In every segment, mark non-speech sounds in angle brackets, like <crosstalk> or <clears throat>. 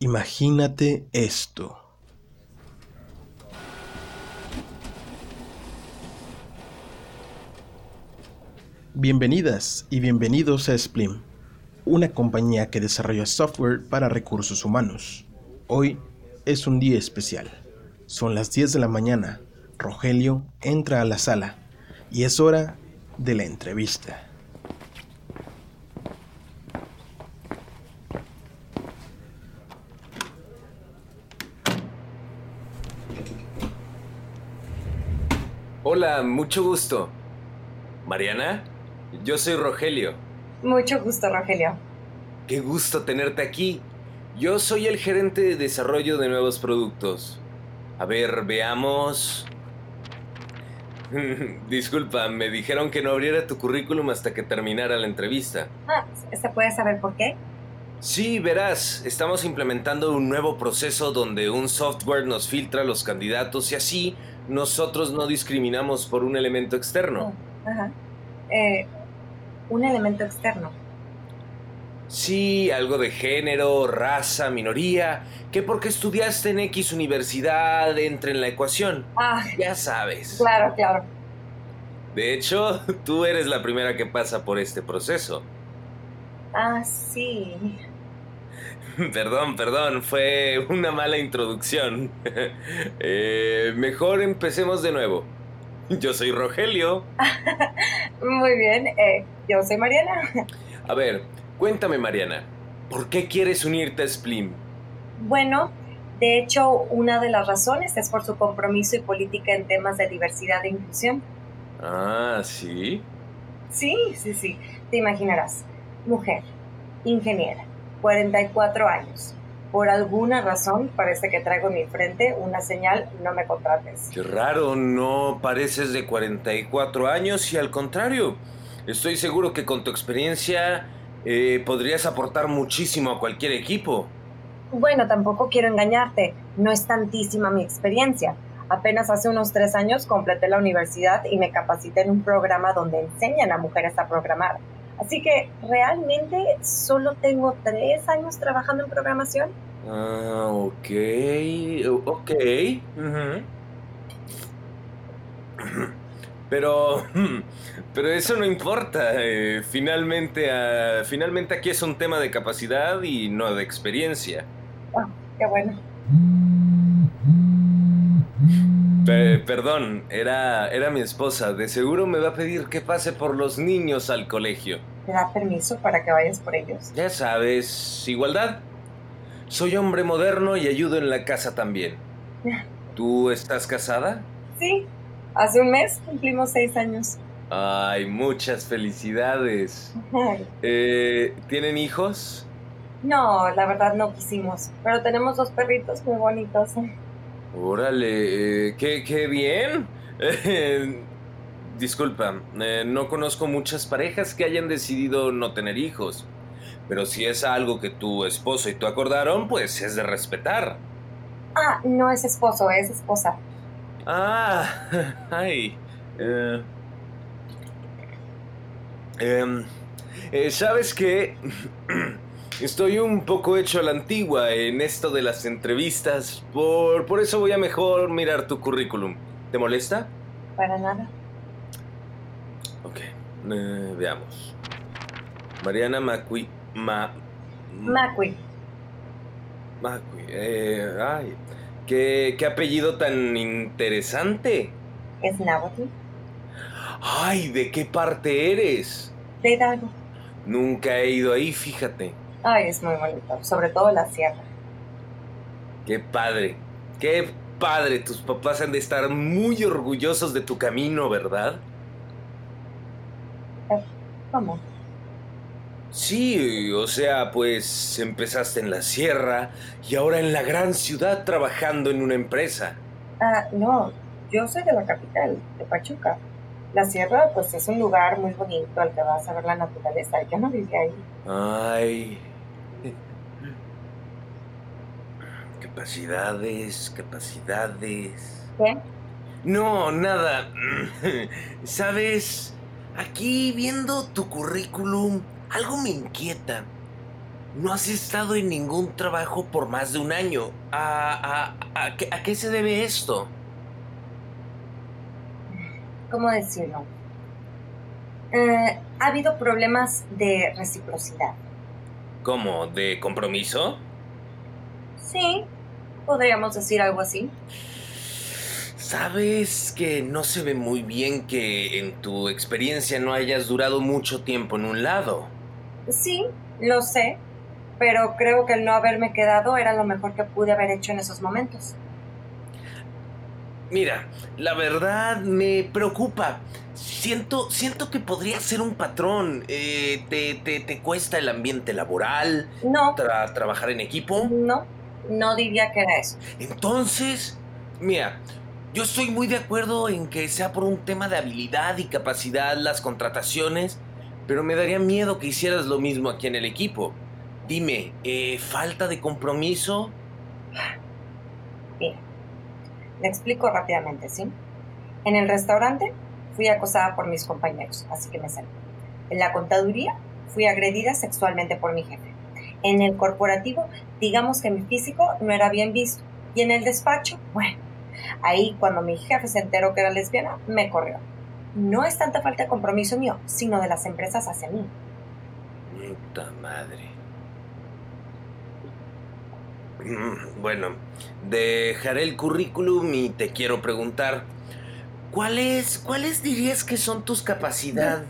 Imagínate esto. Bienvenidas y bienvenidos a Splim, una compañía que desarrolla software para recursos humanos. Hoy es un día especial. Son las 10 de la mañana. Rogelio entra a la sala y es hora de la entrevista. Hola, mucho gusto. Mariana, yo soy Rogelio. Mucho gusto, Rogelio. Qué gusto tenerte aquí. Yo soy el gerente de desarrollo de nuevos productos. A ver, veamos. <laughs> Disculpa, me dijeron que no abriera tu currículum hasta que terminara la entrevista. Ah, ¿se puede saber por qué? Sí, verás, estamos implementando un nuevo proceso donde un software nos filtra los candidatos y así nosotros no discriminamos por un elemento externo. Oh, ajá. Eh, un elemento externo. Sí, algo de género, raza, minoría, que porque estudiaste en X universidad entre en la ecuación. Ah, Ya sabes. claro, claro. De hecho, <laughs> tú eres la primera que pasa por este proceso. Ah, sí. <laughs> Perdón, perdón, fue una mala introducción. <laughs> Eh, mejor empecemos de nuevo. Yo soy Rogelio. <laughs> Muy bien. eh, yo soy Mariana. A ver, cuéntame Mariana, ¿por qué quieres unirte a Splim? Bueno, de hecho, una de las razones es por su compromiso y política en temas de diversidad e inclusión. Ah, ¿sí? Sí, sí, sí. Te imaginarás. Mujer, ingeniera, 44 años. Por alguna razón parece que traigo en mi frente una señal no me contrates. Qué raro, no pareces de 44 años y al contrario, estoy seguro que con tu experiencia eh, podrías aportar muchísimo a cualquier equipo. Bueno, tampoco quiero engañarte. No es tantísima mi experiencia. Apenas hace unos tres años completé la universidad y me capacité en un programa donde enseñan a mujeres a programar. Así que realmente solo tengo tres años trabajando en programación. Ah, ok, ok. ujú. <clears throat> Pero, <clears throat> pero eso no importa. eh, finalmente, ah, finalmente aquí es un tema de capacidad y no de experiencia. Ah, qué bueno. Pe- perdón, era, era mi esposa. De seguro me va a pedir que pase por los niños al colegio. ¿Te da permiso para que vayas por ellos? Ya sabes, igualdad. Soy hombre moderno y ayudo en la casa también. <laughs> ¿Tú estás casada? Sí. Hace un mes cumplimos seis años. Ay, muchas felicidades. Eh, ¿Tienen hijos? No, la verdad no quisimos. Pero tenemos dos perritos muy bonitos. Órale, eh, qué, qué bien. Eh, <laughs> disculpa, eh, no conozco muchas parejas que hayan decidido no tener hijos. Pero si es algo que tu esposo y tú acordaron, pues es de respetar. Ah, no es esposo, es esposa. Ah, <laughs> ay. eh, em, eh, ¿Sabes qué? <clears throat> Estoy un poco hecho a la antigua en esto de las entrevistas. Por, por eso voy a mejor mirar tu currículum. ¿Te molesta? Para nada. Ok, eh, veamos. Mariana Macui... Ma... Macui. Macui. eh, ay, ¿qué, qué apellido tan interesante. Es náhuatl. Ay, ¿de qué parte eres? De Hidalgo. Nunca he ido ahí, fíjate. Ay, es muy bonito. Sobre todo la sierra. Qué padre. Qué padre. Tus papás han de estar muy orgullosos de tu camino, ¿verdad? ¿Cómo? Sí, o sea, pues empezaste en la sierra y ahora en la gran ciudad trabajando en una empresa. Ah, no. Yo soy de la capital, de Pachuca. La sierra, pues es un lugar muy bonito al que vas a ver la naturaleza. Yo no vivía ahí. Ay. Capacidades, capacidades. ¿Qué? No, nada. <laughs> Sabes, aquí viendo tu currículum, algo me inquieta. no has estado en ningún trabajo por más de un año. ¿A, a, qué, a qué se debe esto? ¿Cómo decirlo? Eh, ha habido problemas de reciprocidad. ¿Cómo? ¿De compromiso? Sí, podríamos decir algo así. Sabes que no se ve muy bien que en tu experiencia no hayas durado mucho tiempo en un lado. Sí, lo sé, pero creo que el no haberme quedado era lo mejor que pude haber hecho en esos momentos. Mira, la verdad me preocupa. Siento, siento que podría ser un patrón. Eh, te, te, cuesta el ambiente laboral? No. ¿Trabajar en equipo? No, no diría que era eso. Entonces, mira, yo estoy muy de acuerdo en que sea por un tema de habilidad y capacidad las contrataciones, pero me daría miedo que hicieras lo mismo aquí en el equipo. Dime, eh, ¿falta de compromiso? Mira, le explico rápidamente, ¿sí? En el restaurante fui acosada por mis compañeros, así que me salí. En la contaduría fui agredida sexualmente por mi jefe. En el corporativo, digamos que mi físico no era bien visto. Y en el despacho, bueno, ahí cuando mi jefe se enteró que era lesbiana, me corrió. No es tanta falta de compromiso mío, sino de las empresas hacia mí. Puta madre. Mm, bueno, dejaré el currículum y te quiero preguntar, ¿cuáles, ¿cuáles dirías que son tus capacidades?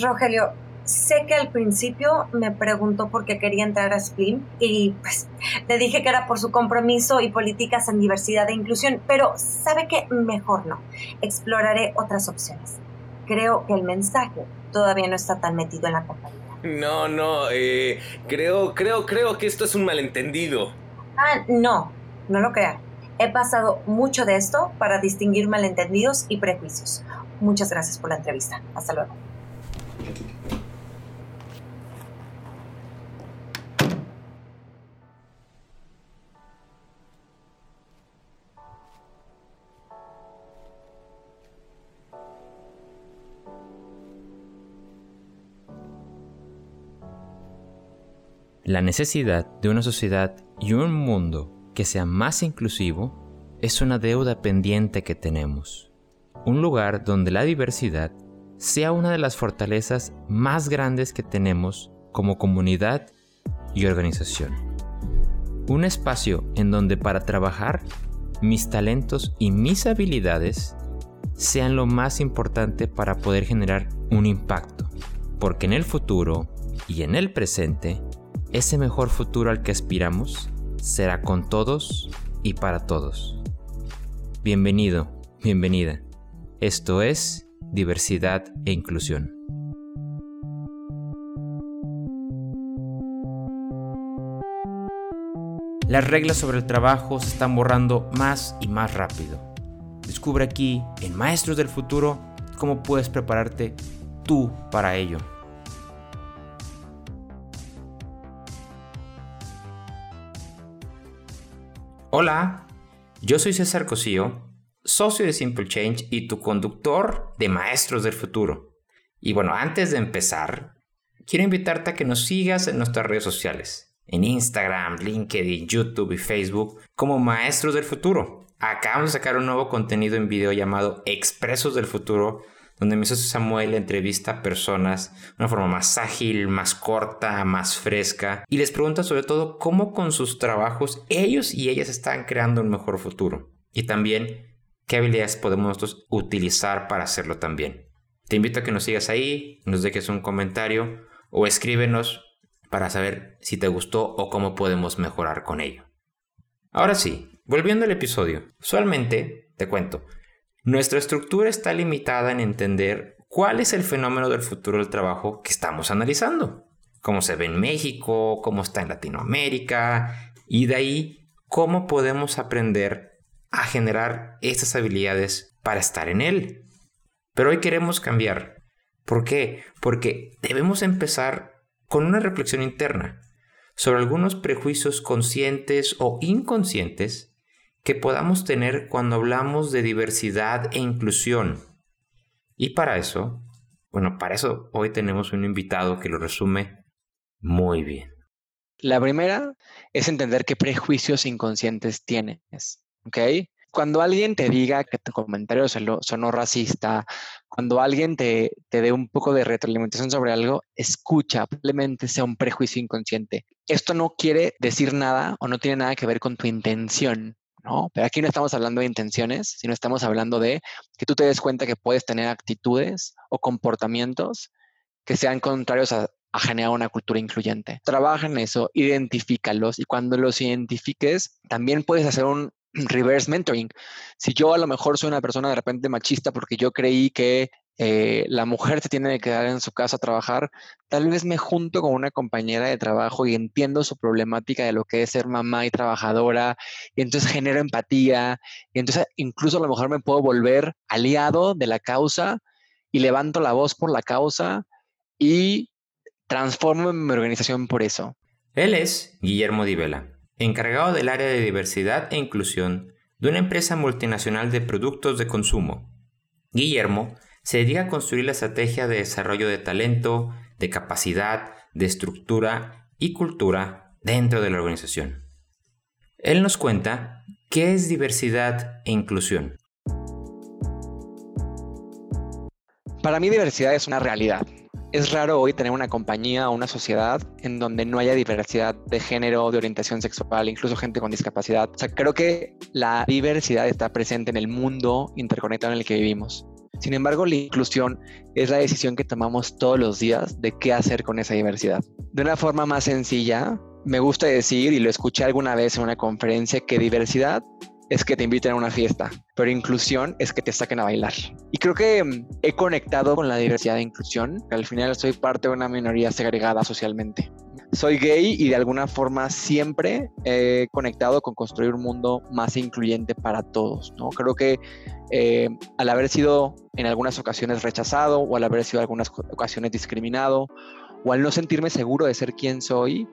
Rogelio, sé que al principio me preguntó por qué quería entrar a SPLIM y pues le dije que era por su compromiso y políticas en diversidad e inclusión, pero sabe que mejor no. Exploraré otras opciones. Creo que el mensaje todavía no está tan metido en la compañía. No, no, eh, creo, creo, creo que esto es un malentendido. Ah, no, no lo crea. He pasado mucho de esto para distinguir malentendidos y prejuicios. Muchas gracias por la entrevista. Hasta luego. La necesidad de una sociedad y un mundo que sea más inclusivo es una deuda pendiente que tenemos. Un lugar donde la diversidad sea una de las fortalezas más grandes que tenemos como comunidad y organización. Un espacio en donde para trabajar mis talentos y mis habilidades sean lo más importante para poder generar un impacto. Porque en el futuro y en el presente ese mejor futuro al que aspiramos será con todos y para todos. Bienvenido, bienvenida. Esto es diversidad e inclusión. Las reglas sobre el trabajo se están borrando más y más rápido. Descubre aquí, en Maestros del Futuro, cómo puedes prepararte tú para ello. Hola, yo soy César Cosío, socio de Simple Change y tu conductor de Maestros del Futuro. Y bueno, antes de empezar, quiero invitarte a que nos sigas en nuestras redes sociales, en Instagram, LinkedIn, YouTube y Facebook como Maestros del Futuro. Acabamos de sacar un nuevo contenido en video llamado Expresos del Futuro, donde mi socio Samuel entrevista a personas de una forma más ágil, más corta, más fresca y les pregunta sobre todo cómo con sus trabajos ellos y ellas están creando un mejor futuro y también qué habilidades podemos nosotros utilizar para hacerlo también. Te invito a que nos sigas ahí, nos dejes un comentario o escríbenos para saber si te gustó o cómo podemos mejorar con ello. Ahora sí, volviendo al episodio, usualmente, te cuento, nuestra estructura está limitada en entender cuál es el fenómeno del futuro del trabajo que estamos analizando. Cómo se ve en México, cómo está en Latinoamérica y de ahí cómo podemos aprender a generar estas habilidades para estar en él. Pero hoy queremos cambiar. ¿Por qué? Porque debemos empezar con una reflexión interna sobre algunos prejuicios conscientes o inconscientes que podamos tener cuando hablamos de diversidad e inclusión. Y para eso, bueno, para eso hoy tenemos un invitado que lo resume muy bien. La primera es entender qué prejuicios inconscientes tienes, ¿ok? Cuando alguien te diga que tu comentario sonó racista, cuando alguien te, te dé un poco de retroalimentación sobre algo, escucha, probablemente sea un prejuicio inconsciente. Esto no quiere decir nada o no tiene nada que ver con tu intención, ¿no? Pero aquí no estamos hablando de intenciones, sino estamos hablando de que tú te des cuenta que puedes tener actitudes o comportamientos que sean contrarios a, a generar una cultura incluyente. Trabaja en eso, identifícalos y cuando los identifiques, también puedes hacer un reverse mentoring. Si yo a lo mejor soy una persona de repente machista porque yo creí que eh, la mujer se tiene que quedar en su casa a trabajar, tal vez me junto con una compañera de trabajo y entiendo su problemática de lo que es ser mamá y trabajadora, y entonces genero empatía, y entonces incluso a lo mejor me puedo volver aliado de la causa y levanto la voz por la causa y transformo mi organización por eso. Él es Guillermo Divela encargado del área de diversidad e inclusión de una empresa multinacional de productos de consumo. Guillermo se dedica a construir la estrategia de desarrollo de talento, de capacidad, de estructura y cultura dentro de la organización. Él nos cuenta qué es diversidad e inclusión. Para mí diversidad es una realidad. Es raro hoy tener una compañía o una sociedad en donde no haya diversidad de género, de orientación sexual, incluso gente con discapacidad. O sea, creo que la diversidad está presente en el mundo interconectado en el que vivimos. Sin embargo, la inclusión es la decisión que tomamos todos los días de qué hacer con esa diversidad. De una forma más sencilla, me gusta decir, y lo escuché alguna vez en una conferencia, que diversidad es que te inviten a una fiesta, pero inclusión es que te saquen a bailar. Y creo que mm, he conectado con la diversidad de inclusión, que al final soy parte de una minoría segregada socialmente. Soy gay y de alguna forma siempre he conectado con construir un mundo más incluyente para todos. ¿no? Creo que eh, al haber sido en algunas ocasiones rechazado o al haber sido en algunas ocasiones discriminado o al no sentirme seguro de ser quien soy,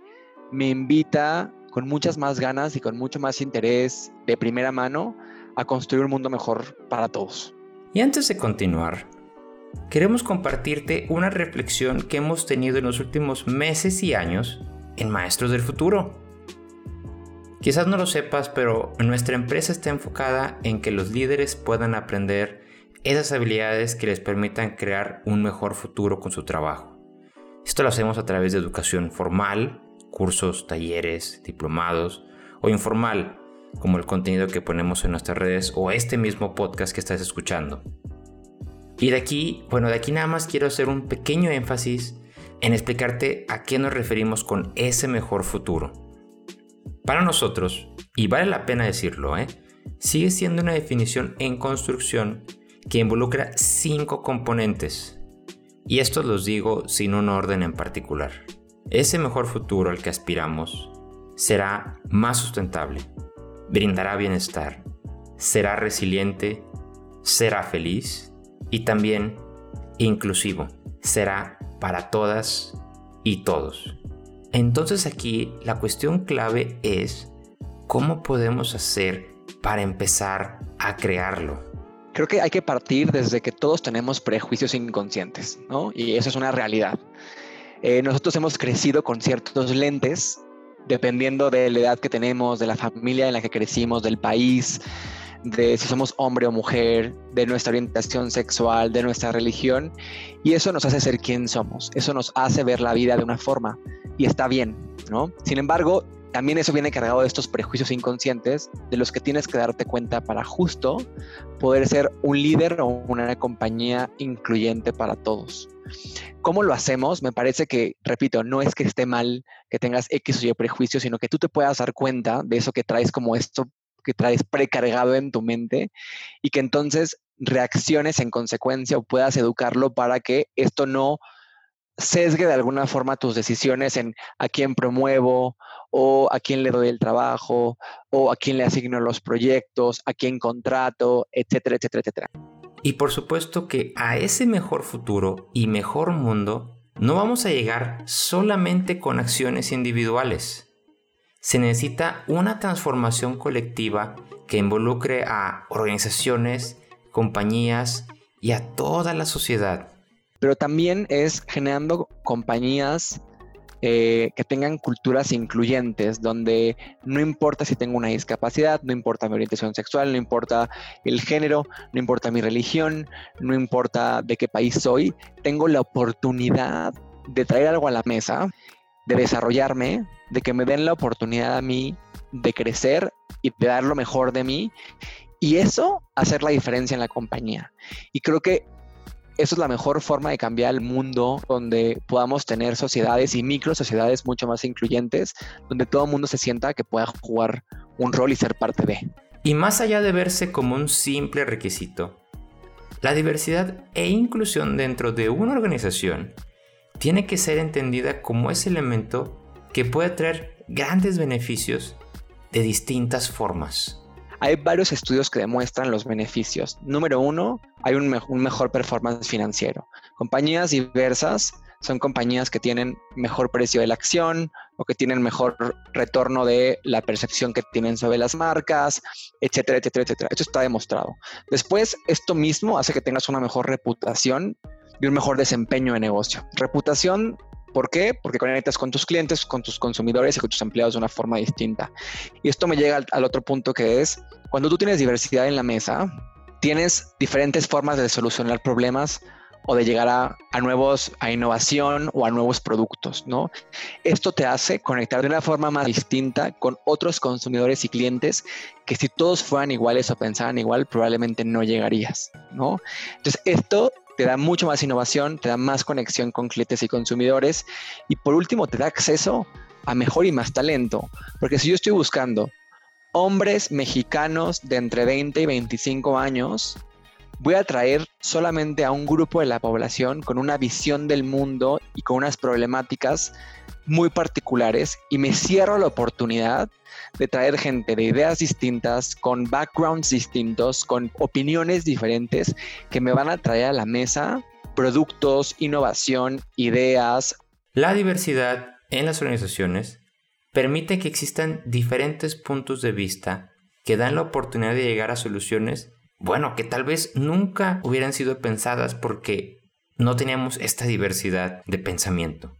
me invita con muchas más ganas y con mucho más interés de primera mano a construir un mundo mejor para todos. Y antes de continuar, queremos compartirte una reflexión que hemos tenido en los últimos meses y años en Maestros del Futuro. Quizás no lo sepas, pero nuestra empresa está enfocada en que los líderes puedan aprender esas habilidades que les permitan crear un mejor futuro con su trabajo. Esto lo hacemos a través de educación formal, cursos, talleres, diplomados o informal, como el contenido que ponemos en nuestras redes o este mismo podcast que estás escuchando. Y de aquí, bueno, de aquí nada más quiero hacer un pequeño énfasis en explicarte a qué nos referimos con ese mejor futuro. Para nosotros, y vale la pena decirlo, ¿eh? sigue siendo una definición en construcción que involucra cinco componentes. Y estos los digo sin un orden en particular. Ese mejor futuro al que aspiramos será más sustentable, brindará bienestar, será resiliente, será feliz y también inclusivo, será para todas y todos. Entonces aquí la cuestión clave es cómo podemos hacer para empezar a crearlo. Creo que hay que partir desde que todos tenemos prejuicios inconscientes, ¿no? Y eso es una realidad. Eh, nosotros hemos crecido con ciertos lentes, dependiendo de la edad que tenemos, de la familia en la que crecimos, del país, de si somos hombre o mujer, de nuestra orientación sexual, de nuestra religión, y eso nos hace ser quien somos, eso nos hace ver la vida de una forma, y está bien, ¿no? Sin embargo, también eso viene cargado de estos prejuicios inconscientes de los que tienes que darte cuenta para justo poder ser un líder o una compañía incluyente para todos. ¿Cómo lo hacemos? Me parece que, repito, no es que esté mal que tengas X o Y prejuicios, sino que tú te puedas dar cuenta de eso que traes como esto que traes precargado en tu mente y que entonces reacciones en consecuencia o puedas educarlo para que esto no sesgue de alguna forma tus decisiones en a quién promuevo o a quién le doy el trabajo o a quién le asigno los proyectos, a quién contrato, etcétera, etcétera, etcétera. Y por supuesto que a ese mejor futuro y mejor mundo no vamos a llegar solamente con acciones individuales. Se necesita una transformación colectiva que involucre a organizaciones, compañías y a toda la sociedad. Pero también es generando compañías eh, que tengan culturas incluyentes, donde no importa si tengo una discapacidad, no importa mi orientación sexual, no importa el género, no importa mi religión, no importa de qué país soy, tengo la oportunidad de traer algo a la mesa, de desarrollarme, de que me den la oportunidad a mí de crecer y de dar lo mejor de mí. Y eso hacer la diferencia en la compañía. Y creo que eso es la mejor forma de cambiar el mundo donde podamos tener sociedades y micro sociedades mucho más incluyentes, donde todo el mundo se sienta que pueda jugar un rol y ser parte de. Y más allá de verse como un simple requisito, la diversidad e inclusión dentro de una organización tiene que ser entendida como ese elemento que puede traer grandes beneficios de distintas formas. Hay varios estudios que demuestran los beneficios. Número uno, hay un, mejor performance financiero. Compañías diversas son compañías que tienen mejor precio de la acción o que tienen mejor retorno de la percepción que tienen sobre las marcas, etcétera, etcétera, etcétera. Esto está demostrado. Después, esto mismo hace que tengas una mejor reputación y un mejor desempeño de negocio. Reputación ¿Por qué? Porque conectas con tus clientes, con tus consumidores y con tus empleados de una forma distinta. Y esto me llega al, otro punto que es, cuando tú tienes diversidad en la mesa, tienes diferentes formas de solucionar problemas o de llegar a, a, nuevos, a innovación o a nuevos productos, ¿no? Esto te hace conectar de una forma más distinta con otros consumidores y clientes que si todos fueran iguales o pensaran igual, probablemente no llegarías, ¿no? Entonces, esto te da mucho más innovación, te da más conexión con clientes y consumidores y por último te da acceso a mejor y más talento. Porque si yo estoy buscando hombres mexicanos de entre 20 y 25 años, voy a traer solamente a un grupo de la población con una visión del mundo y con unas problemáticas muy particulares y me cierro la oportunidad de traer gente de ideas distintas, con backgrounds distintos, con opiniones diferentes que me van a traer a la mesa productos, innovación, ideas. La diversidad en las organizaciones permite que existan diferentes puntos de vista que dan la oportunidad de llegar a soluciones, bueno, que tal vez nunca hubieran sido pensadas porque no teníamos esta diversidad de pensamiento.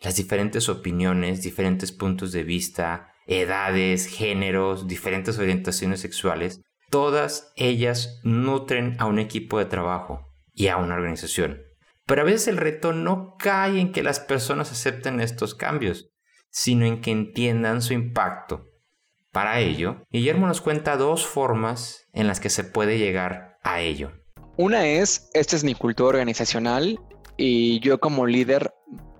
Las diferentes opiniones, diferentes puntos de vista, edades, géneros, diferentes orientaciones sexuales, todas ellas nutren a un equipo de trabajo y a una organización. Pero a veces el reto no cae en que las personas acepten estos cambios, sino en que entiendan su impacto. Para ello, Guillermo nos cuenta dos formas en las que se puede llegar a ello. Una es, esta es mi cultura organizacional y yo como líder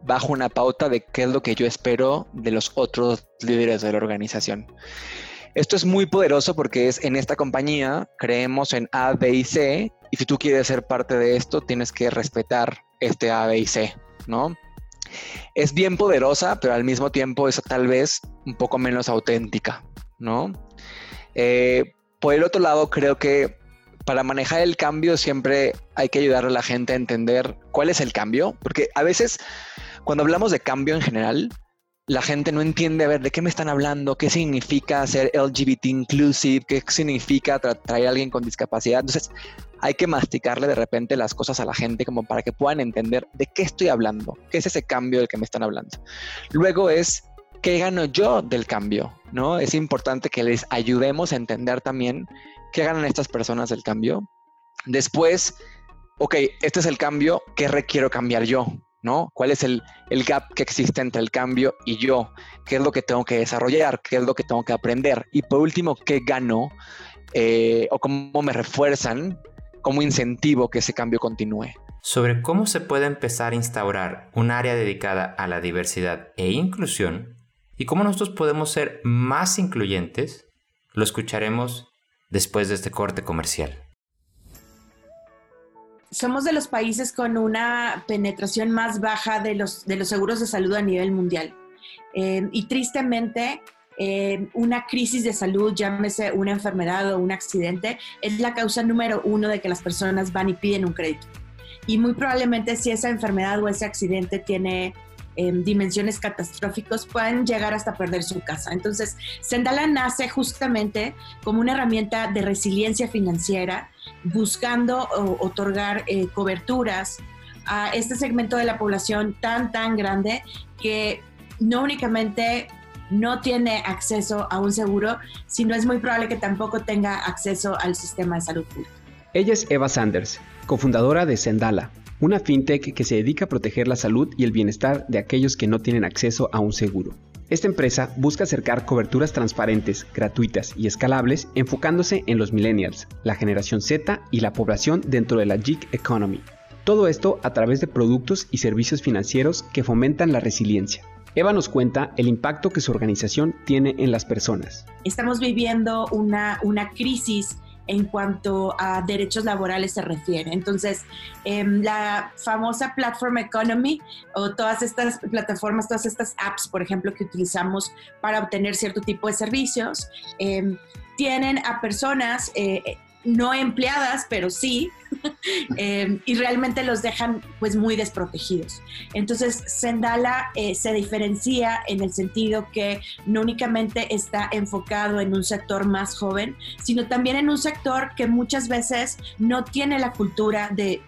bajo una pauta de qué es lo que yo espero de los otros líderes de la organización. Esto es muy poderoso porque es en esta compañía creemos en A, B y C y si tú quieres ser parte de esto tienes que respetar este A, B y C, ¿no? Es bien poderosa, pero al mismo tiempo es tal vez un poco menos auténtica, ¿no? Eh, por el otro lado, creo que para manejar el cambio siempre hay que ayudar a la gente a entender cuál es el cambio, porque a veces cuando hablamos de cambio en general, la gente no entiende, a ver, ¿de qué me están hablando? ¿Qué significa ser LGBT inclusive? ¿Qué significa traer a alguien con discapacidad? Entonces, hay que masticarle de repente las cosas a la gente como para que puedan entender de qué estoy hablando, qué es ese cambio del que me están hablando. Luego es, ¿qué gano yo del cambio? ¿No? Es importante que les ayudemos a entender también qué ganan estas personas del cambio. Después, ok, este es el cambio, ¿qué requiero cambiar yo? ¿No? ¿Cuál es el, gap que existe entre el cambio y yo? ¿Qué es lo que tengo que desarrollar? ¿Qué es lo que tengo que aprender? Y por último, ¿qué gano? Eh, o cómo me refuerzan como incentivo que ese cambio continúe. Sobre cómo se puede empezar a instaurar un área dedicada a la diversidad e inclusión y cómo nosotros podemos ser más incluyentes, lo escucharemos después de este corte comercial somos de los países con una penetración más baja de los, de los seguros de salud a nivel mundial. Eh, y tristemente, eh, una crisis de salud, llámese una enfermedad o un accidente, es la causa número uno de que las personas van y piden un crédito. Y muy probablemente si esa enfermedad o ese accidente tiene dimensiones catastróficas pueden llegar hasta perder su casa. Entonces, Sendala nace justamente como una herramienta de resiliencia financiera, buscando otorgar eh, coberturas a este segmento de la población tan, tan grande que no únicamente no tiene acceso a un seguro, sino es muy probable que tampoco tenga acceso al sistema de salud pública. Ella es Eva Sanders, cofundadora de Sendala, una fintech que se dedica a proteger la salud y el bienestar de aquellos que no tienen acceso a un seguro. Esta empresa busca acercar coberturas transparentes, gratuitas y escalables enfocándose en los millennials, la generación Z y la población dentro de la gig economy. Todo esto a través de productos y servicios financieros que fomentan la resiliencia. Eva nos cuenta el impacto que su organización tiene en las personas. Estamos viviendo una, una crisis en cuanto a derechos laborales se refiere. Entonces, em, la famosa Platform Economy o todas estas plataformas, todas estas apps, por ejemplo, que utilizamos para obtener cierto tipo de servicios, em, tienen a personas eh, no empleadas, pero sí, <laughs> eh, y realmente los dejan pues muy desprotegidos. Entonces, Sendala eh, se diferencia en el sentido que no únicamente está enfocado en un sector más joven, sino también en un sector que muchas veces no tiene la cultura de,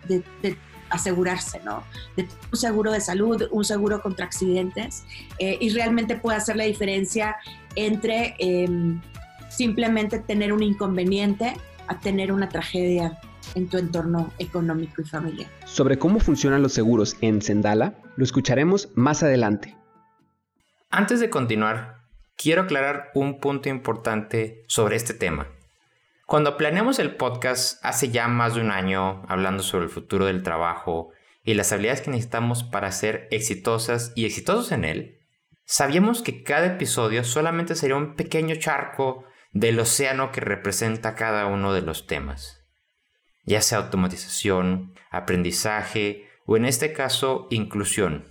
asegurarse, ¿no? De un seguro de salud, un seguro contra accidentes, eh, y realmente puede hacer la diferencia entre em, simplemente tener un inconveniente a tener una tragedia en tu entorno económico y familiar. Sobre cómo funcionan los seguros en Sendala, lo escucharemos más adelante. Antes de continuar, quiero aclarar un punto importante sobre este tema. Cuando planeamos el podcast hace ya más de un año hablando sobre el futuro del trabajo y las habilidades que necesitamos para ser exitosas y exitosos en él, sabíamos que cada episodio solamente sería un pequeño charco del océano que representa cada uno de los temas, ya sea automatización, aprendizaje o en este caso inclusión.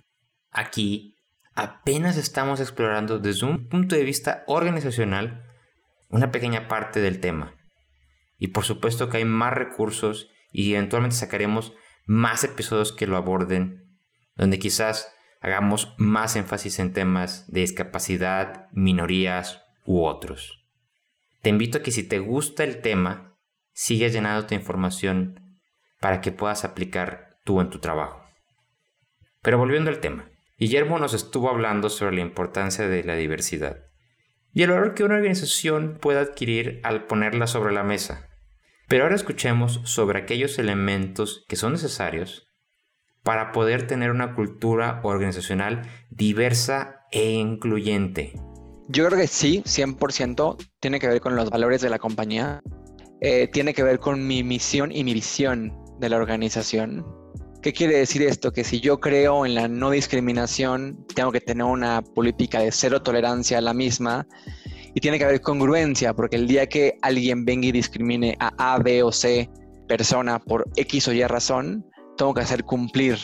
Aquí apenas estamos explorando desde un punto de vista organizacional una pequeña parte del tema. Y por supuesto que hay más recursos y eventualmente sacaremos más episodios que lo aborden, donde quizás hagamos más énfasis en temas de discapacidad, minorías u otros. Te invito a que si te gusta el tema, sigas llenando tu información para que puedas aplicar tú en tu trabajo. Pero volviendo al tema, Guillermo nos estuvo hablando sobre la importancia de la diversidad y el valor que una organización puede adquirir al ponerla sobre la mesa. Pero ahora escuchemos sobre aquellos elementos que son necesarios para poder tener una cultura organizacional diversa e incluyente. Yo creo que sí, 100% tiene que ver con los valores de la compañía, eh, tiene que ver con mi misión y mi visión de la organización. ¿Qué quiere decir esto? Que si yo creo en la no discriminación, tengo que tener una política de cero tolerancia a la misma y tiene que haber congruencia, porque el día que alguien venga y discrimine a A, B o C persona por X o Y razón, tengo que hacer cumplir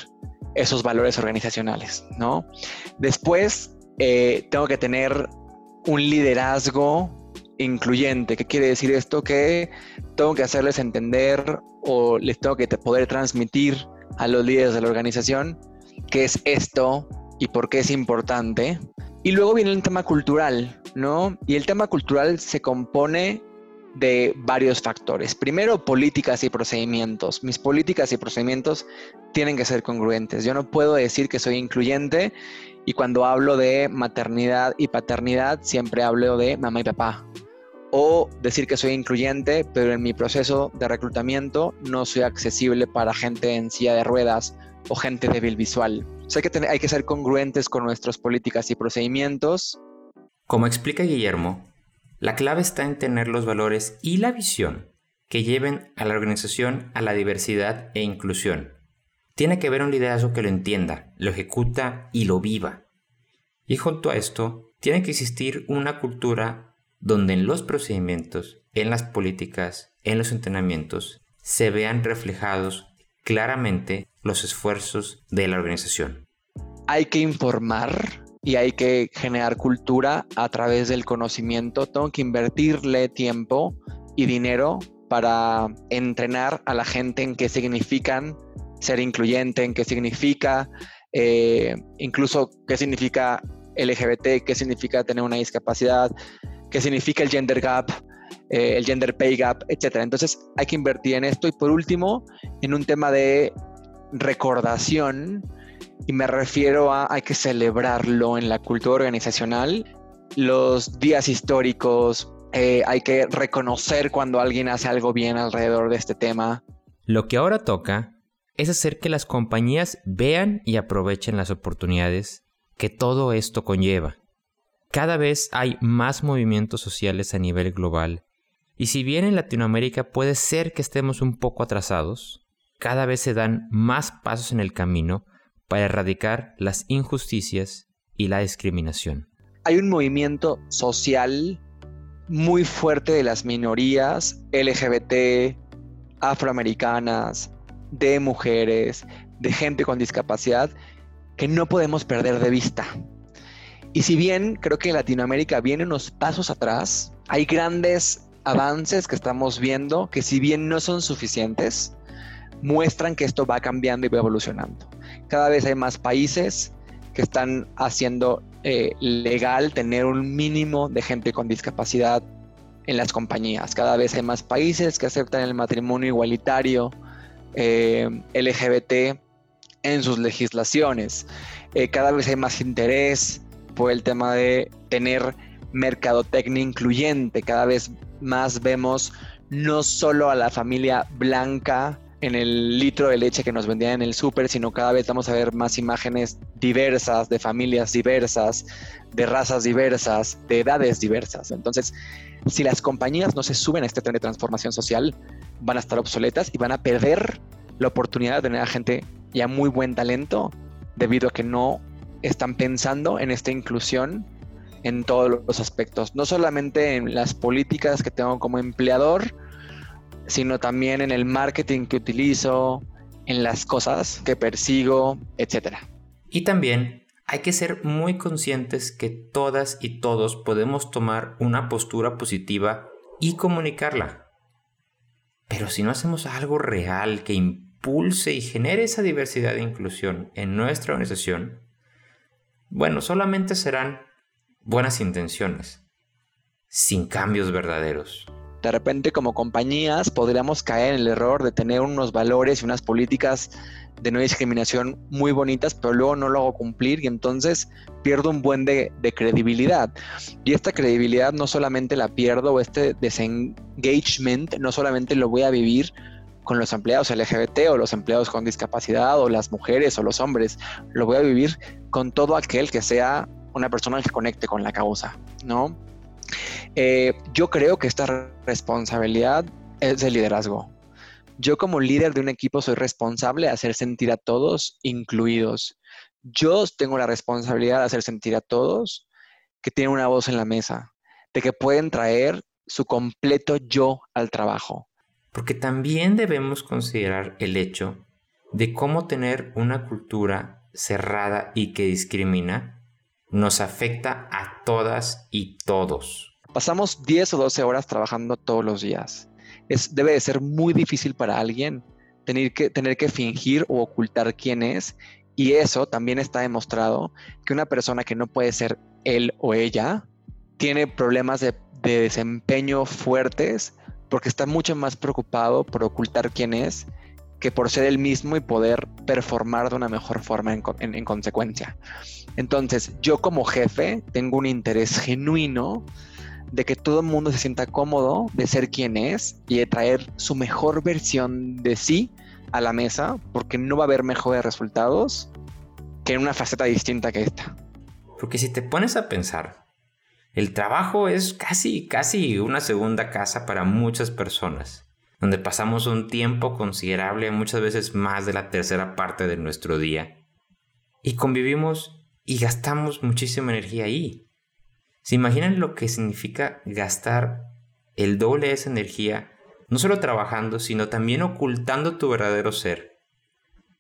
esos valores organizacionales, ¿no? Después, eh, tengo que tener un liderazgo incluyente. ¿Qué quiere decir esto? Que tengo que hacerles entender o les tengo que poder transmitir a los líderes de la organización qué es esto y por qué es importante. Y luego viene el tema cultural, ¿no? Y el tema cultural se compone de varios factores. Primero, políticas y procedimientos. Mis políticas y procedimientos tienen que ser congruentes. Yo no puedo decir que soy incluyente y cuando hablo de maternidad y paternidad, siempre hablo de mamá y papá. O decir que soy incluyente, pero en mi proceso de reclutamiento no soy accesible para gente en silla de ruedas o gente débil visual. Que, hay que ser congruentes con nuestras políticas y procedimientos. Como explica Guillermo, la clave está en tener los valores y la visión que lleven a la organización a la diversidad e inclusión tiene que haber un liderazgo que lo entienda, lo ejecuta y lo viva. Y junto a esto, tiene que existir una cultura donde en los procedimientos, en las políticas, en los entrenamientos, se vean reflejados claramente los esfuerzos de la organización. Hay que informar y hay que generar cultura a través del conocimiento. Tengo que invertirle tiempo y dinero para entrenar a la gente en qué significan ser incluyente, en qué significa, eh, incluso qué significa LGBT, qué significa tener una discapacidad, qué significa el gender gap, eh, el gender pay gap, etc. Entonces hay que invertir en esto. Y por último, en un tema de recordación, Y me refiero a hay que celebrarlo en la cultura organizacional, los días históricos, eh, hay que reconocer cuando alguien hace algo bien alrededor de este tema. Lo que ahora toca es hacer que las compañías vean y aprovechen las oportunidades que todo esto conlleva. Cada vez hay más movimientos sociales a nivel global y si bien en Latinoamérica puede ser que estemos un poco atrasados, cada vez se dan más pasos en el camino para erradicar las injusticias y la discriminación. Hay un movimiento social muy fuerte de las minorías LGBT, afroamericanas, de mujeres, de gente con discapacidad, que no podemos perder de vista. Y si bien creo que Latinoamérica viene unos pasos atrás, hay grandes avances que estamos viendo que si bien no son suficientes, muestran que esto va cambiando y va evolucionando. Cada vez hay más países que están haciendo eh, legal tener un mínimo de gente con discapacidad en las compañías. Cada vez hay más países que aceptan el matrimonio igualitario eh, LGBT en sus legislaciones. Eh, cada vez hay más interés por el tema de tener mercadotecnia incluyente. Cada vez más vemos no solo a la familia blanca en el litro de leche que nos vendían en el súper, sino cada vez vamos a ver más imágenes diversas, de familias diversas, de razas diversas, de edades diversas. Entonces, si las compañías no se suben a este tren de transformación social, van a estar obsoletas y van a perder la oportunidad de tener a gente ya muy buen talento debido a que no están pensando en esta inclusión en todos los aspectos, no solamente en las políticas que tengo como empleador, sino también en el marketing que utilizo, en las cosas que persigo, etc. Y también hay que ser muy conscientes que todas y todos podemos tomar una postura positiva y comunicarla. Pero si no hacemos algo real que impulse y genere esa diversidad e inclusión en nuestra organización, bueno, solamente serán buenas intenciones, sin cambios verdaderos. De repente como compañías podríamos caer en el error de tener unos valores y unas políticas de no discriminación muy bonitas, pero luego no lo hago cumplir y entonces pierdo un buen de, credibilidad. Y esta credibilidad no solamente la pierdo o este desengagement no solamente lo voy a vivir con los empleados LGBT o los empleados con discapacidad o las mujeres o los hombres, lo voy a vivir con todo aquel que sea una persona que conecte con la causa, ¿no? Eh, yo creo que esta responsabilidad es de liderazgo. Yo como líder de un equipo soy responsable de hacer sentir a todos incluidos. Yo tengo la responsabilidad de hacer sentir a todos que tienen una voz en la mesa, de que pueden traer su completo yo al trabajo. Porque también debemos considerar el hecho de cómo tener una cultura cerrada y que discrimina nos afecta a todas y todos. Pasamos 10 o 12 horas trabajando todos los días. Es, debe de ser muy difícil para alguien tener que, tener que fingir o ocultar quién es. Y eso también está demostrado que una persona que no puede ser él o ella tiene problemas de, de desempeño fuertes porque está mucho más preocupado por ocultar quién es que por ser el mismo y poder performar de una mejor forma en, consecuencia. Entonces, yo como jefe tengo un interés genuino de que todo el mundo se sienta cómodo de ser quien es y de traer su mejor versión de sí a la mesa, porque no va a haber mejores resultados que en una faceta distinta que esta. Porque si te pones a pensar, el trabajo es casi, casi una segunda casa para muchas personas donde pasamos un tiempo considerable, muchas veces más de la tercera parte de nuestro día. Y convivimos y gastamos muchísima energía ahí. ¿Se imaginan lo que significa gastar el doble de esa energía, no solo trabajando, sino también ocultando tu verdadero ser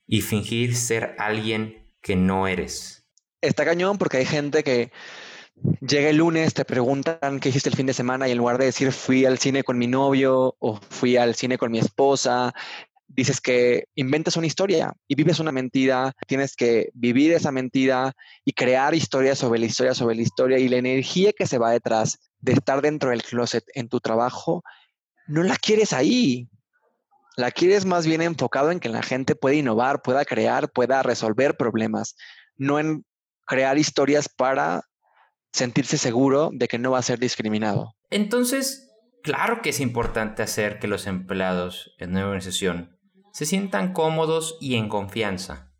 y fingir ser alguien que no eres? Está cañón porque hay gente que Llega el lunes, te preguntan qué hiciste el fin de semana y en lugar de decir fui al cine con mi novio o fui al cine con mi esposa, dices que inventas una historia y vives una mentira, tienes que vivir esa mentira y crear historias sobre la historia, sobre la historia y la energía que se va detrás de estar dentro del closet en tu trabajo, no la quieres ahí. La quieres más bien enfocado en que la gente pueda innovar, pueda crear, pueda resolver problemas, no en crear historias para sentirse seguro de que no va a ser discriminado. Entonces, claro que es importante hacer que los empleados en una organización se sientan cómodos y en confianza.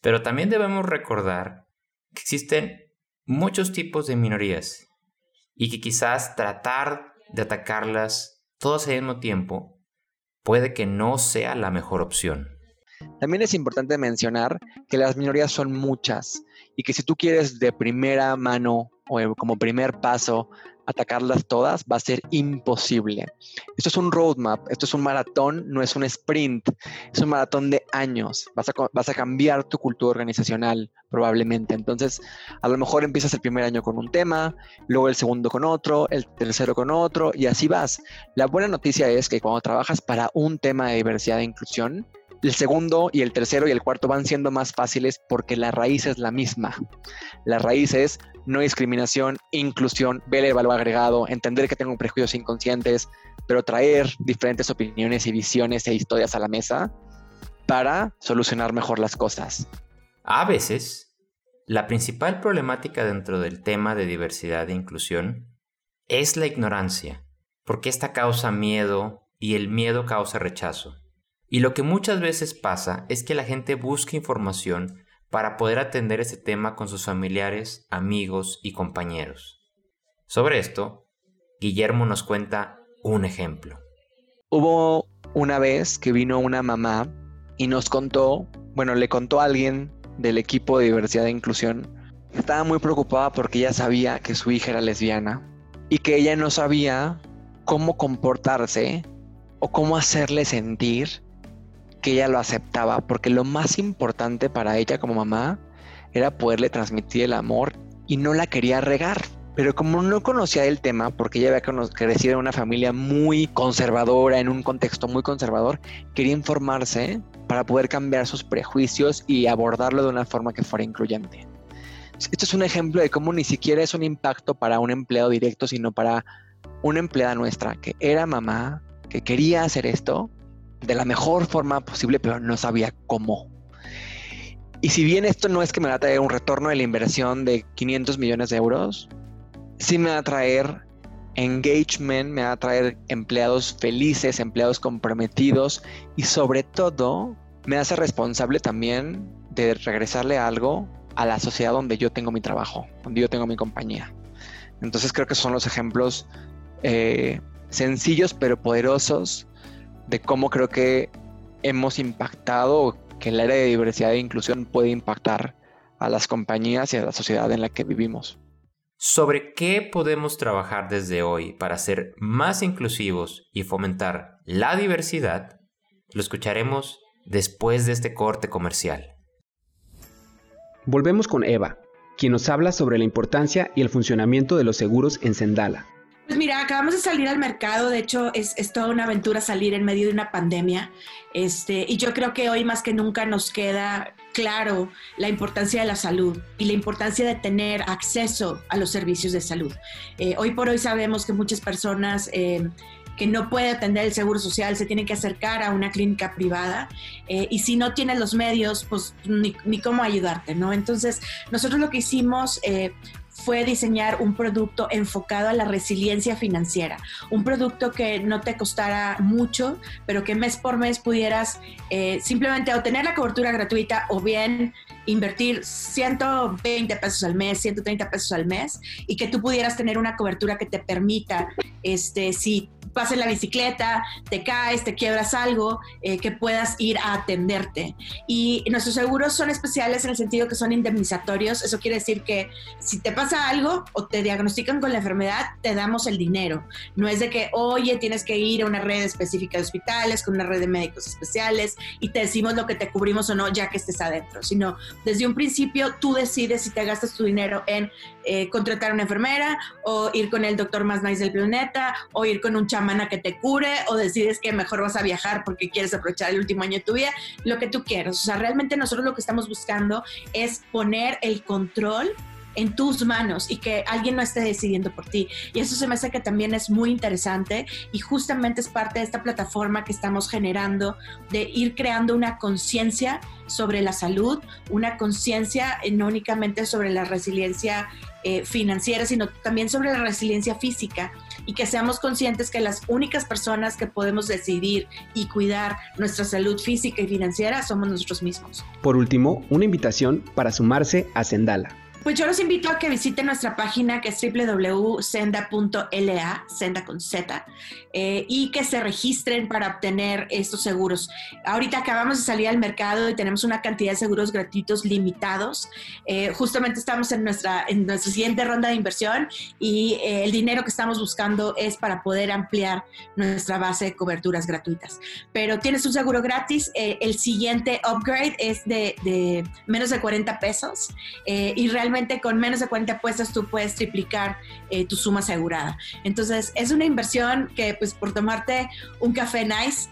Pero también debemos recordar que existen muchos tipos de minorías y que quizás tratar de atacarlas todas al mismo tiempo puede que no sea la mejor opción. También es importante mencionar que las minorías son muchas y que si tú quieres de primera mano o como primer paso atacarlas todas va a ser imposible. Esto es un roadmap, esto es un maratón, no es un sprint, es un maratón de años. Vas a, vas a cambiar tu cultura organizacional probablemente. Entonces, a lo mejor empiezas el primer año con un tema, luego el segundo con otro, el tercero con otro y así vas. La buena noticia es que cuando trabajas para un tema de diversidad e inclusión, el segundo y el tercero y el cuarto van siendo más fáciles porque la raíz es la misma. La raíz es no discriminación, inclusión, ver el valor agregado, entender que tengo prejuicios inconscientes, pero traer diferentes opiniones y visiones e historias a la mesa para solucionar mejor las cosas. A veces, la principal problemática dentro del tema de diversidad e inclusión es la ignorancia, porque esta causa miedo y el miedo causa rechazo. Y lo que muchas veces pasa es que la gente busca información para poder atender ese tema con sus familiares, amigos y compañeros. Sobre esto, Guillermo nos cuenta un ejemplo. Hubo una vez que vino una mamá y nos contó, bueno, le contó a alguien del equipo de diversidad e inclusión, estaba muy preocupada porque ella sabía que su hija era lesbiana y que ella no sabía cómo comportarse o cómo hacerle sentir que ella lo aceptaba, porque lo más importante para ella como mamá era poderle transmitir el amor y no la quería regar. Pero como no conocía el tema, porque ella había crecido en una familia muy conservadora, en un contexto muy conservador, quería informarse para poder cambiar sus prejuicios y abordarlo de una forma que fuera incluyente. Esto es un ejemplo de cómo ni siquiera es un impacto para un empleado directo, sino para una empleada nuestra que era mamá, que quería hacer esto de la mejor forma posible, pero no sabía cómo. Y si bien esto no es que me va a traer un retorno de la inversión de 500 millones de euros, sí me va a traer engagement, me va a traer empleados felices, empleados comprometidos y sobre todo me hace responsable también de regresarle algo a la sociedad donde yo tengo mi trabajo, donde yo tengo mi compañía. Entonces creo que son los ejemplos eh, sencillos pero poderosos de cómo creo que hemos impactado, que el área de diversidad e inclusión puede impactar a las compañías y a la sociedad en la que vivimos. Sobre qué podemos trabajar desde hoy para ser más inclusivos y fomentar la diversidad, lo escucharemos después de este corte comercial. Volvemos con Eva, quien nos habla sobre la importancia y el funcionamiento de los seguros en Sendala. Pues mira, acabamos de salir al mercado, de hecho es, toda una aventura salir en medio de una pandemia, este, y yo creo que hoy más que nunca nos queda claro la importancia de la salud y la importancia de tener acceso a los servicios de salud. Eh, hoy por hoy sabemos que muchas personas... Eh, que no puede atender el seguro social, se tienen que acercar a una clínica privada eh, y si no tienes los medios, pues ni, cómo ayudarte, ¿no? Entonces, nosotros lo que hicimos fue diseñar un producto enfocado a la resiliencia financiera, un producto que no te costara mucho, pero que mes por mes pudieras eh, simplemente obtener la cobertura gratuita o bien invertir 120 pesos al mes, 130 pesos al mes y que tú pudieras tener una cobertura que te permita, este, si vas la bicicleta, te caes, te quiebras algo, eh, que puedas ir a atenderte. Y nuestros seguros son especiales en el sentido que son indemnizatorios. Eso quiere decir que si te pasa algo o te diagnostican con la enfermedad, te damos el dinero. No es de que, oye, tienes que ir a una red específica de hospitales, con una red de médicos especiales y te decimos lo que te cubrimos o no ya que estés adentro, sino desde un principio tú decides si te gastas tu dinero en eh, contratar a una enfermera o ir con el doctor más nice del planeta o ir con un chamana que te cure o decides que mejor vas a viajar porque quieres aprovechar el último año de tu vida, lo que tú quieras. O sea, realmente nosotros lo que estamos buscando es poner el control en tus manos y que alguien no esté decidiendo por ti. Y eso se me hace que también es muy interesante y justamente es parte de esta plataforma que estamos generando de ir creando una conciencia sobre la salud, una conciencia eh, no únicamente sobre la resiliencia eh, financiera, sino también sobre la resiliencia física y que seamos conscientes que las únicas personas que podemos decidir y cuidar nuestra salud física y financiera somos nosotros mismos. Por último, una invitación para sumarse a Sendala pues yo los invito a que visiten nuestra página que es www.senda.la, senda con Z, eh, y que se registren para obtener estos seguros. Ahorita acabamos de salir al mercado y tenemos una cantidad de seguros gratuitos limitados. Eh, justamente estamos en nuestra, en nuestra siguiente ronda de inversión y eh, el dinero que estamos buscando es para poder ampliar nuestra base de coberturas gratuitas. Pero tienes un seguro gratis, el siguiente upgrade es de, de, menos de 40 pesos y realmente con menos de 40 apuestas tú puedes triplicar eh, tu suma asegurada. Entonces es una inversión que pues por tomarte un café nice,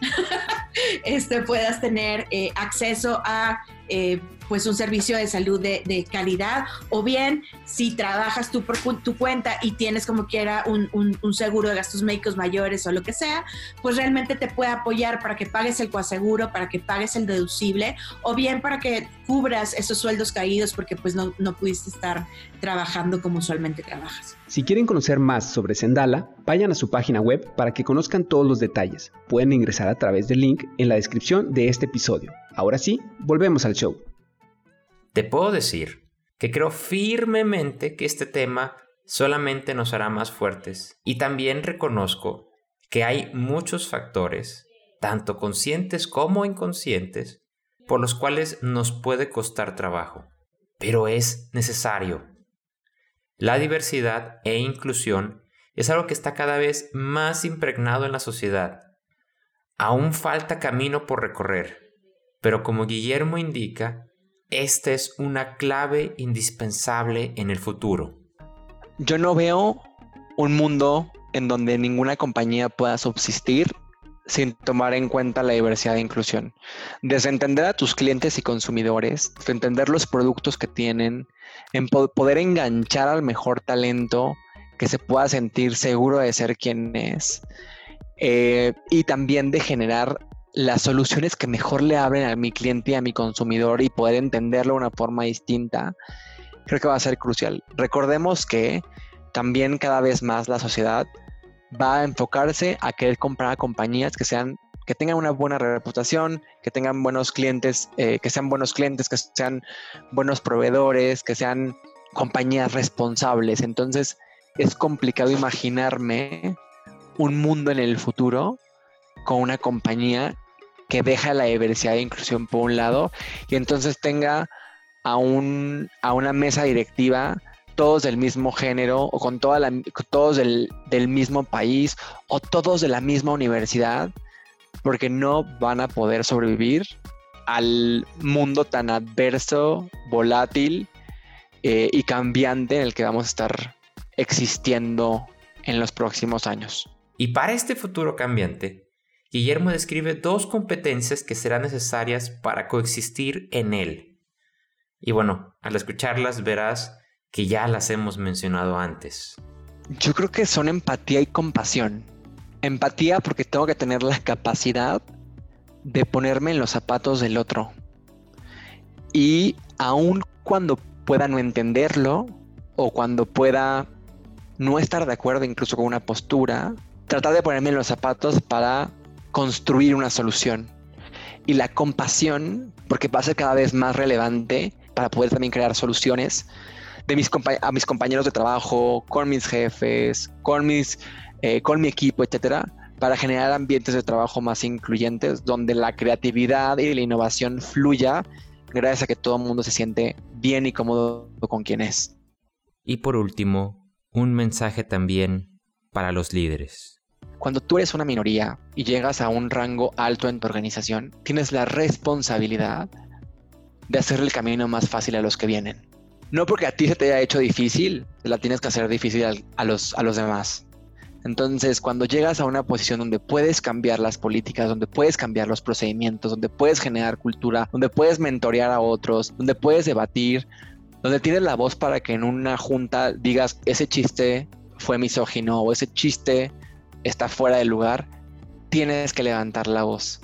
<laughs> este, puedas tener eh, acceso a eh, pues un servicio de salud de, calidad o bien si trabajas tú por tu cuenta y tienes como quiera un, un, seguro de gastos médicos mayores o lo que sea, pues realmente te puede apoyar para que pagues el coaseguro, para que pagues el deducible o bien para que cubras esos sueldos caídos porque pues no, no pudiste estar trabajando como usualmente trabajas. Si quieren conocer más sobre Sendala, vayan a su página web para que conozcan todos los detalles. Pueden ingresar a través del link en la descripción de este episodio. Ahora sí, volvemos al show. Te puedo decir que creo firmemente que este tema solamente nos hará más fuertes y también reconozco que hay muchos factores, tanto conscientes como inconscientes, por los cuales nos puede costar trabajo, pero es necesario. La diversidad e inclusión es algo que está cada vez más impregnado en la sociedad. Aún falta camino por recorrer, pero como Guillermo indica, esta es una clave indispensable en el futuro. Yo no veo un mundo en donde ninguna compañía pueda subsistir sin tomar en cuenta la diversidad e inclusión. Desde entender a tus clientes y consumidores, entender los productos que tienen, en poder enganchar al mejor talento que se pueda sentir seguro de ser quien es, eh, y también de generar las soluciones que mejor le abren a mi cliente y a mi consumidor y poder entenderlo de una forma distinta, creo que va a ser crucial. Recordemos que también cada vez más la sociedad va a enfocarse a querer comprar a compañías que sean que tengan una buena reputación, que tengan buenos clientes, eh, que sean buenos clientes, que sean buenos proveedores, que sean compañías responsables. Entonces es complicado imaginarme un mundo en el futuro con una compañía que deja la diversidad e inclusión por un lado y entonces tenga a, un, a una mesa directiva todos del mismo género o con toda la, todos del, del mismo país o todos de la misma universidad porque no van a poder sobrevivir al mundo tan adverso, volátil eh, y cambiante en el que vamos a estar existiendo en los próximos años. Y para este futuro cambiante, Guillermo describe dos competencias que serán necesarias para coexistir en él. Y bueno, al escucharlas verás que ya las hemos mencionado antes. Yo creo que son empatía y compasión. Empatía porque tengo que tener la capacidad de ponerme en los zapatos del otro. Y aun cuando pueda no entenderlo o cuando pueda no estar de acuerdo incluso con una postura, tratar de ponerme en los zapatos para construir una solución. Y la compasión, porque va a ser cada vez más relevante para poder también crear soluciones de mis a mis compañeros de trabajo, con mis jefes, con, mis, eh, con mi equipo, etcétera, para generar ambientes de trabajo más incluyentes, donde la creatividad y la innovación fluya gracias a que todo el mundo se siente bien y cómodo con quien es. Y por último, un mensaje también para los líderes. Cuando tú eres una minoría y llegas a un rango alto en tu organización, tienes la responsabilidad de hacer el camino más fácil a los que vienen. No porque a ti se te haya hecho difícil, la tienes que hacer difícil a, los, a los demás. Entonces, cuando llegas a una posición donde puedes cambiar las políticas, donde puedes cambiar los procedimientos, donde puedes generar cultura, donde puedes mentorear a otros, donde puedes debatir, donde tienes la voz para que en una junta digas ese chiste fue misógino o ese chiste está fuera de lugar, tienes que levantar la voz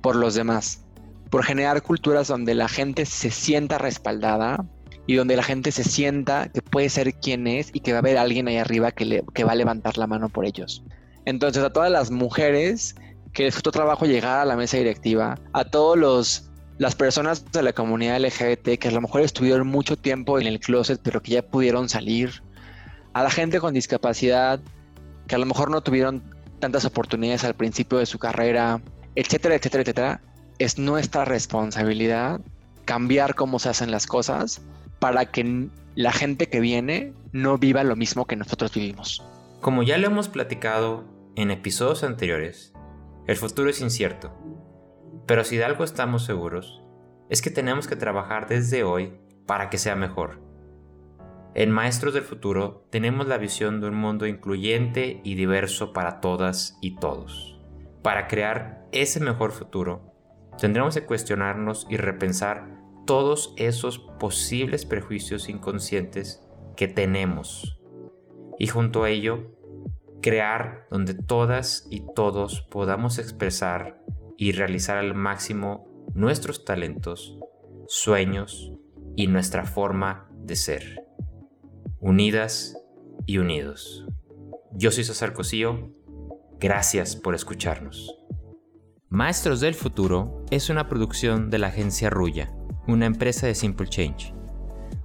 por los demás, por generar culturas donde la gente se sienta respaldada y donde la gente se sienta que puede ser quien es y que va a haber alguien ahí arriba que, va a levantar la mano por ellos. Entonces a todas las mujeres que les costó trabajo llegar a la mesa directiva, a todos los las personas de la comunidad LGBT que a lo mejor estuvieron mucho tiempo en el closet pero que ya pudieron salir, a la gente con discapacidad que a lo mejor no tuvieron tantas oportunidades al principio de su carrera, etcétera, etcétera, etcétera, es nuestra responsabilidad cambiar cómo se hacen las cosas para que la gente que viene no viva lo mismo que nosotros vivimos. Como ya lo hemos platicado en episodios anteriores, el futuro es incierto. Pero si de algo estamos seguros, es que tenemos que trabajar desde hoy para que sea mejor. En Maestros del Futuro tenemos la visión de un mundo incluyente y diverso para todas y todos. Para crear ese mejor futuro, tendremos que cuestionarnos y repensar todos esos posibles prejuicios inconscientes que tenemos. Y junto a ello, crear donde todas y todos podamos expresar y realizar al máximo nuestros talentos, sueños y nuestra forma de ser. Unidas y unidos. Yo soy César Cosío. Gracias por escucharnos. Maestros del Futuro es una producción de la agencia Ruya una empresa de Simple Change.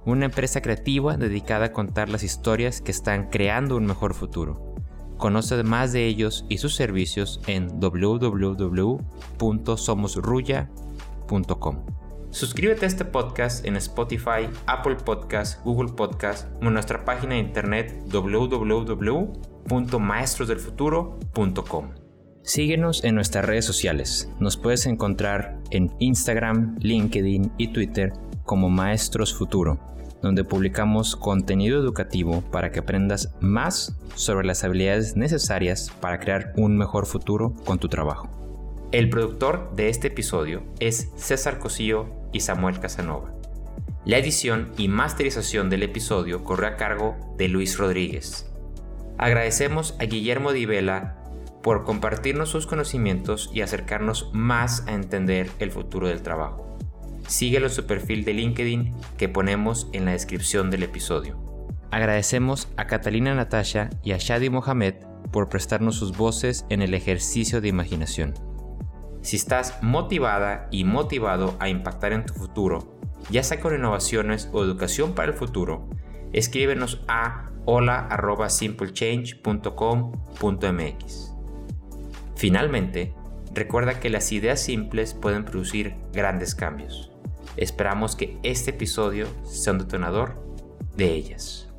Una empresa creativa dedicada a contar las historias que están creando un mejor futuro. Conoce más de ellos y sus servicios en www.somosruya.com. Suscríbete a este podcast en Spotify, Apple Podcast, Google Podcast o en nuestra página de internet www.maestrosdelfuturo.com. Síguenos en nuestras redes sociales. Nos puedes encontrar en Instagram, LinkedIn y Twitter como Maestros Futuro, donde publicamos contenido educativo para que aprendas más sobre las habilidades necesarias para crear un mejor futuro con tu trabajo. El productor de este episodio es César Cosillo y Samuel Casanova. La edición y masterización del episodio corre a cargo de Luis Rodríguez. Agradecemos a Guillermo Divela por compartirnos sus conocimientos y acercarnos más a entender el futuro del trabajo. Síguelo en su perfil de LinkedIn que ponemos en la descripción del episodio. Agradecemos a Catalina Natasha y a Shadi Mohamed por prestarnos sus voces en el ejercicio de imaginación. Si estás motivada y motivado a impactar en tu futuro, ya sea con innovaciones o educación para el futuro, escríbenos a hola.simplechange.com.mx. Finalmente, recuerda que las ideas simples pueden producir grandes cambios. Esperamos que este episodio sea un detonador de ellas.